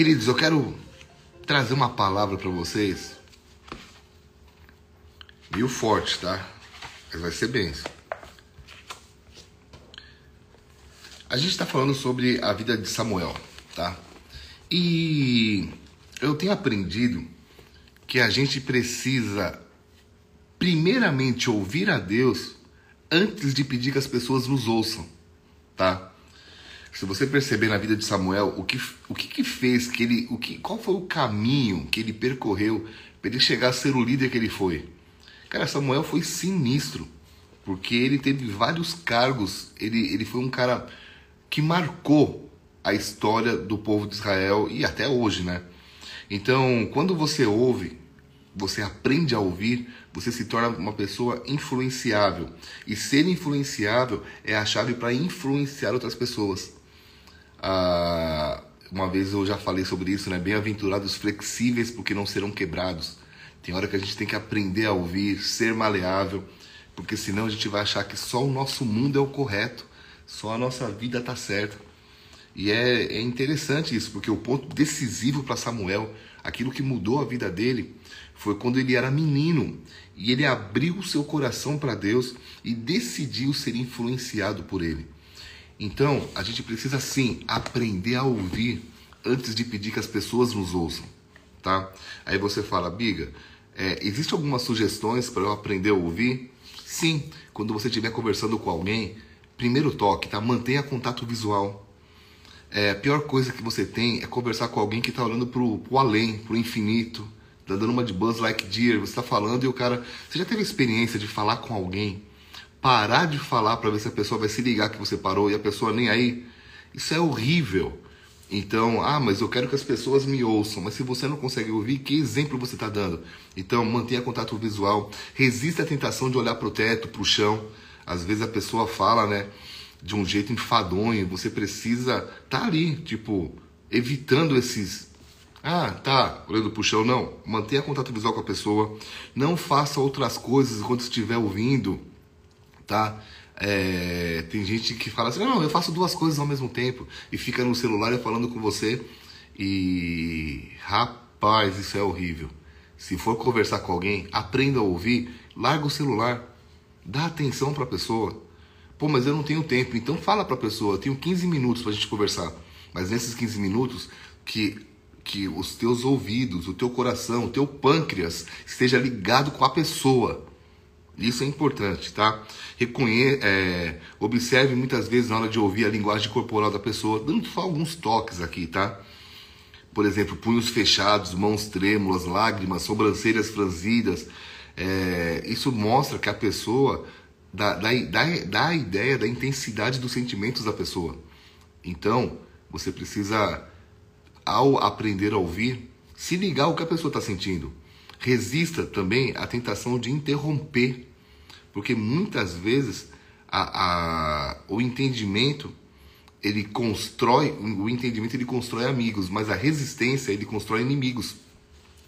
Queridos, eu quero trazer uma palavra para vocês. Meio forte, tá? Mas vai ser benção. A gente está falando sobre a vida de Samuel, tá? E eu tenho aprendido que a gente precisa, primeiramente, ouvir a Deus antes de pedir que as pessoas nos ouçam, tá? Se você perceber na vida de Samuel, o que, o que, que fez que ele, o que, qual foi o caminho que ele percorreu para ele chegar a ser o líder que ele foi? Cara, Samuel foi sinistro, porque ele teve vários cargos, ele, ele foi um cara que marcou a história do povo de Israel e até hoje, né? Então, quando você ouve, você aprende a ouvir, você se torna uma pessoa influenciável. E ser influenciável é a chave para influenciar outras pessoas. Ah, uma vez eu já falei sobre isso, né? Bem-aventurados flexíveis, porque não serão quebrados. Tem hora que a gente tem que aprender a ouvir, ser maleável, porque senão a gente vai achar que só o nosso mundo é o correto só a nossa vida está certa. E é, é interessante isso, porque o ponto decisivo para Samuel, aquilo que mudou a vida dele, foi quando ele era menino e ele abriu o seu coração para Deus e decidiu ser influenciado por ele. Então, a gente precisa sim aprender a ouvir antes de pedir que as pessoas nos ouçam, tá? Aí você fala, Biga, é, existe algumas sugestões para eu aprender a ouvir? Sim, quando você estiver conversando com alguém, Primeiro toque, tá? Mantenha contato visual. É, a pior coisa que você tem é conversar com alguém que está olhando pro, pro além, pro infinito, tá dando uma de Buzz Lightyear, você está falando e o cara... Você já teve a experiência de falar com alguém, parar de falar para ver se a pessoa vai se ligar que você parou e a pessoa nem aí? Isso é horrível. Então, ah, mas eu quero que as pessoas me ouçam. Mas se você não consegue ouvir, que exemplo você está dando? Então, mantenha contato visual. Resista à tentação de olhar para o teto, para o chão. Às vezes a pessoa fala, né, de um jeito enfadonho, você precisa tá ali, tipo, evitando esses ah, tá, olhando pro chão, não. Mantenha contato visual com a pessoa. Não faça outras coisas enquanto estiver ouvindo, tá? É, tem gente que fala assim, não, eu faço duas coisas ao mesmo tempo e fica no celular falando com você e rapaz, isso é horrível. Se for conversar com alguém, aprenda a ouvir, larga o celular, Dá atenção para a pessoa. Pô, mas eu não tenho tempo. Então fala para a pessoa, eu tenho 15 minutos para a gente conversar. Mas nesses 15 minutos que que os teus ouvidos, o teu coração, o teu pâncreas esteja ligado com a pessoa. Isso é importante, tá? Reconhe é, observe muitas vezes na hora de ouvir a linguagem corporal da pessoa, dando só alguns toques aqui, tá? Por exemplo, punhos fechados, mãos trêmulas, lágrimas, sobrancelhas franzidas, é, isso mostra que a pessoa dá, dá, dá, dá a ideia da intensidade dos sentimentos da pessoa. Então, você precisa, ao aprender a ouvir, se ligar ao que a pessoa está sentindo. Resista também à tentação de interromper, porque muitas vezes a, a, o entendimento ele constrói, o entendimento ele constrói amigos, mas a resistência ele constrói inimigos.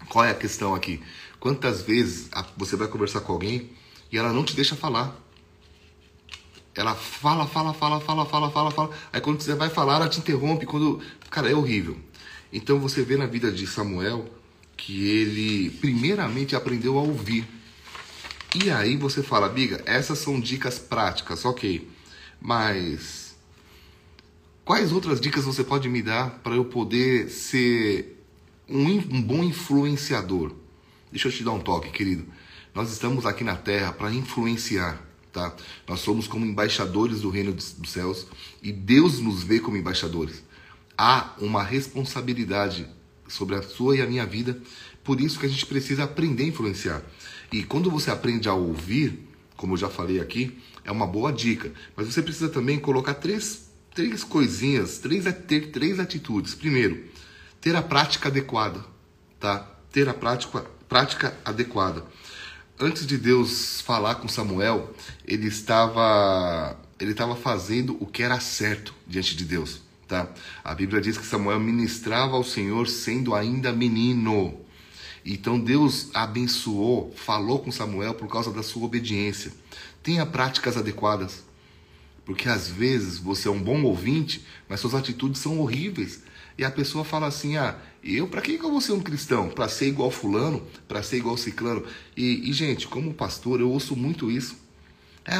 Qual é a questão aqui? Quantas vezes você vai conversar com alguém e ela não te deixa falar? Ela fala, fala, fala, fala, fala, fala, fala. Aí quando você vai falar, ela te interrompe. Quando, cara, é horrível. Então você vê na vida de Samuel que ele primeiramente aprendeu a ouvir. E aí você fala, amiga, essas são dicas práticas, ok. Mas quais outras dicas você pode me dar para eu poder ser um, um bom influenciador? Deixa eu te dar um toque, querido. Nós estamos aqui na Terra para influenciar, tá? Nós somos como embaixadores do reino dos céus e Deus nos vê como embaixadores. Há uma responsabilidade sobre a sua e a minha vida, por isso que a gente precisa aprender a influenciar. E quando você aprende a ouvir, como eu já falei aqui, é uma boa dica. Mas você precisa também colocar três, três coisinhas, três, ter três atitudes. Primeiro, ter a prática adequada, tá? Ter a prática, prática adequada. Antes de Deus falar com Samuel, ele estava ele estava fazendo o que era certo diante de Deus, tá? A Bíblia diz que Samuel ministrava ao Senhor sendo ainda menino. Então Deus abençoou, falou com Samuel por causa da sua obediência. Tenha práticas adequadas. Porque às vezes você é um bom ouvinte, mas suas atitudes são horríveis. E a pessoa fala assim: ah, eu, para que, eu vou ser um cristão? Para ser igual Fulano? Para ser igual Ciclano? E, e, gente, como pastor, eu ouço muito isso. É,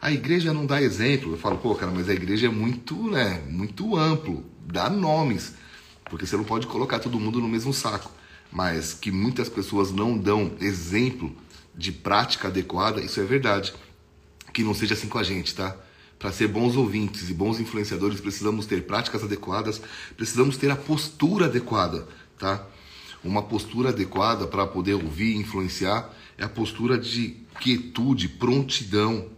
a igreja não dá exemplo. Eu falo, pô, cara, mas a igreja é muito, né, muito amplo, dá nomes, porque você não pode colocar todo mundo no mesmo saco. Mas que muitas pessoas não dão exemplo de prática adequada, isso é verdade. Que não seja assim com a gente, tá? Para ser bons ouvintes e bons influenciadores, precisamos ter práticas adequadas, precisamos ter a postura adequada, tá? Uma postura adequada para poder ouvir influenciar é a postura de quietude, prontidão.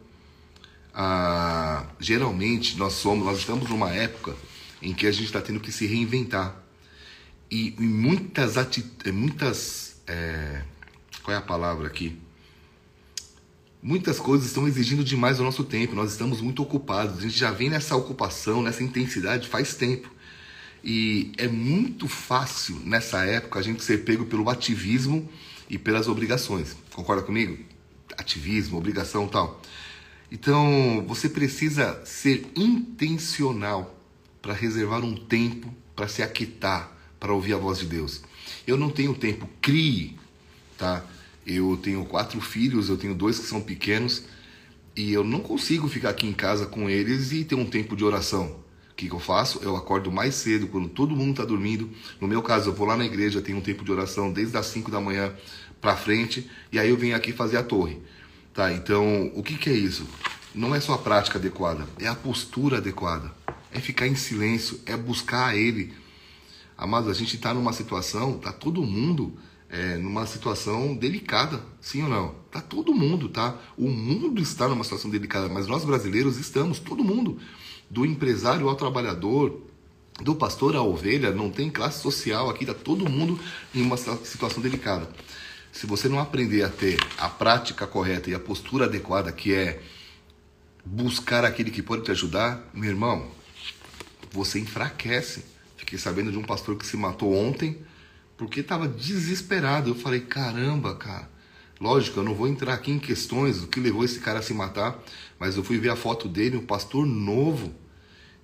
Ah, geralmente nós somos, nós estamos numa época em que a gente está tendo que se reinventar e, e muitas atitudes, muitas, é, qual é a palavra aqui? Muitas coisas estão exigindo demais do nosso tempo, nós estamos muito ocupados, a gente já vem nessa ocupação, nessa intensidade faz tempo. E é muito fácil nessa época a gente ser pego pelo ativismo e pelas obrigações. Concorda comigo? Ativismo, obrigação tal. Então você precisa ser intencional para reservar um tempo para se aquietar, para ouvir a voz de Deus. Eu não tenho tempo, crie, tá? Eu tenho quatro filhos, eu tenho dois que são pequenos e eu não consigo ficar aqui em casa com eles e ter um tempo de oração. Que, que eu faço? Eu acordo mais cedo, quando todo mundo está dormindo. No meu caso, eu vou lá na igreja, tenho um tempo de oração desde as 5 da manhã para frente, e aí eu venho aqui fazer a torre. Tá? Então, o que, que é isso? Não é só a prática adequada, é a postura adequada. É ficar em silêncio, é buscar Ele. Amados, a gente está numa situação, tá todo mundo é, numa situação delicada, sim ou não? Tá todo mundo, tá? O mundo está numa situação delicada, mas nós brasileiros estamos, todo mundo, do empresário ao trabalhador, do pastor à ovelha, não tem classe social aqui, tá todo mundo em uma situação delicada. Se você não aprender a ter a prática correta e a postura adequada, que é buscar aquele que pode te ajudar, meu irmão, você enfraquece. Fiquei sabendo de um pastor que se matou ontem porque estava desesperado. Eu falei, caramba, cara. Lógico, eu não vou entrar aqui em questões do que levou esse cara a se matar, mas eu fui ver a foto dele, um pastor novo,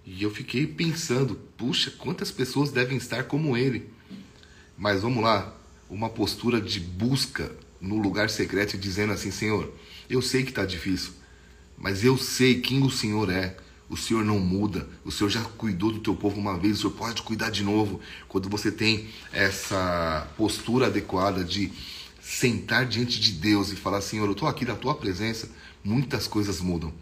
e eu fiquei pensando, puxa, quantas pessoas devem estar como ele. Mas vamos lá, uma postura de busca no lugar secreto e dizendo assim, Senhor, eu sei que está difícil, mas eu sei quem o Senhor é. O Senhor não muda. O Senhor já cuidou do teu povo uma vez. O Senhor pode cuidar de novo. Quando você tem essa postura adequada de sentar diante de Deus e falar, Senhor, eu estou aqui na tua presença, muitas coisas mudam.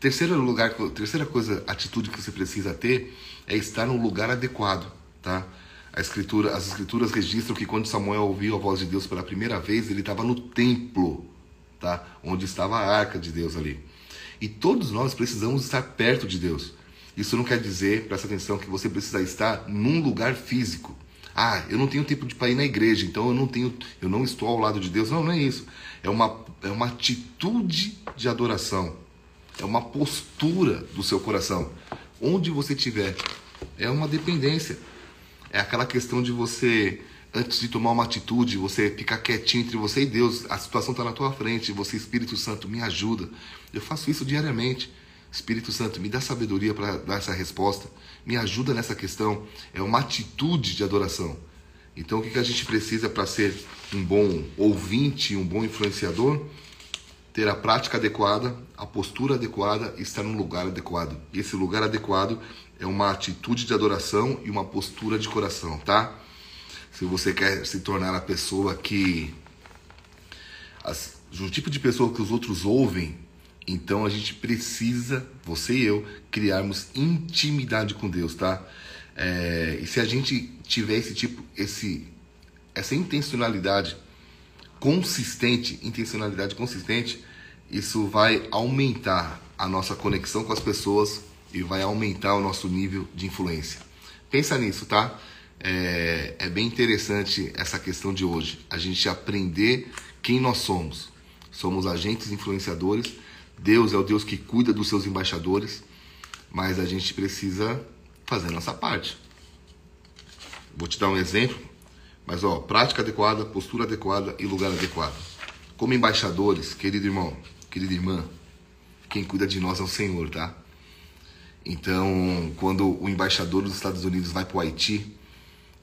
Terceiro lugar, terceira coisa, atitude que você precisa ter é estar no lugar adequado, tá? A escritura, as escrituras registram que quando Samuel ouviu a voz de Deus pela primeira vez, ele estava no templo, tá? Onde estava a arca de Deus ali. E todos nós precisamos estar perto de Deus. Isso não quer dizer, presta atenção, que você precisa estar num lugar físico. Ah, eu não tenho tempo de ir na igreja, então eu não tenho, eu não estou ao lado de Deus. Não, não é isso. É uma, é uma atitude de adoração. É uma postura do seu coração. Onde você estiver, é uma dependência. É aquela questão de você antes de tomar uma atitude, você ficar quietinho entre você e Deus, a situação está na tua frente, você, Espírito Santo, me ajuda. Eu faço isso diariamente. Espírito Santo, me dá sabedoria para dar essa resposta, me ajuda nessa questão. É uma atitude de adoração. Então, o que, que a gente precisa para ser um bom ouvinte, um bom influenciador? Ter a prática adequada, a postura adequada e estar no lugar adequado. E esse lugar adequado é uma atitude de adoração e uma postura de coração, tá? se você quer se tornar a pessoa que. As, o tipo de pessoa que os outros ouvem, então a gente precisa, você e eu, criarmos intimidade com Deus, tá? É, e se a gente tiver esse tipo, esse, essa intencionalidade consistente, intencionalidade consistente, isso vai aumentar a nossa conexão com as pessoas e vai aumentar o nosso nível de influência. Pensa nisso, tá? é, é bem interessante essa questão de hoje. A gente aprender quem nós somos. Somos agentes influenciadores. Deus é o Deus que cuida dos seus embaixadores, mas a gente precisa fazer a nossa parte. Vou te dar um exemplo, mas ó, prática adequada, postura adequada e lugar adequado. Como embaixadores, querido irmão, querida irmã, quem cuida de nós é o Senhor, tá? Então, quando o embaixador dos Estados Unidos vai para o Haiti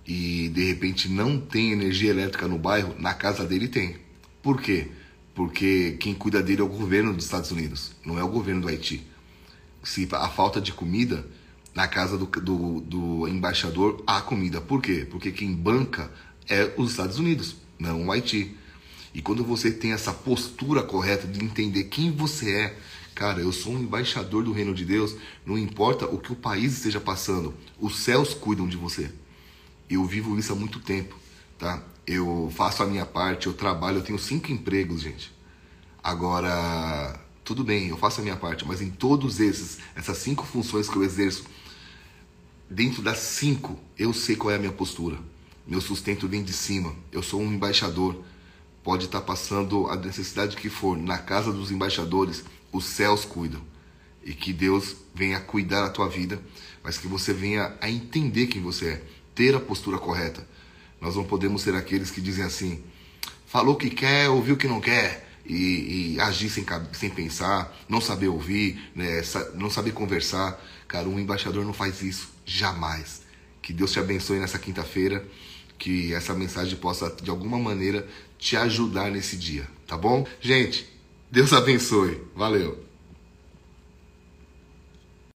e de repente não tem energia elétrica no bairro, na casa dele tem. Por quê? Porque quem cuida dele é o governo dos Estados Unidos, não é o governo do Haiti. Se a falta de comida, na casa do, do, do embaixador há comida. Por quê? Porque quem banca é os Estados Unidos, não o Haiti. E quando você tem essa postura correta de entender quem você é, cara, eu sou um embaixador do reino de Deus, não importa o que o país esteja passando, os céus cuidam de você. Eu vivo isso há muito tempo, tá? Eu faço a minha parte, eu trabalho, eu tenho cinco empregos, gente. Agora, tudo bem, eu faço a minha parte, mas em todos esses, essas cinco funções que eu exerço, dentro das cinco, eu sei qual é a minha postura. Meu sustento vem de cima. Eu sou um embaixador pode estar passando a necessidade que for na casa dos embaixadores, os céus cuidam. E que Deus venha cuidar da tua vida, mas que você venha a entender quem você é, ter a postura correta. Nós não podemos ser aqueles que dizem assim: falou o que quer, ouviu o que não quer, e, e agir sem, sem pensar, não saber ouvir, né, não saber conversar. Cara, um embaixador não faz isso, jamais. Que Deus te abençoe nessa quinta-feira que essa mensagem possa de alguma maneira te ajudar nesse dia, tá bom? Gente, Deus abençoe. Valeu.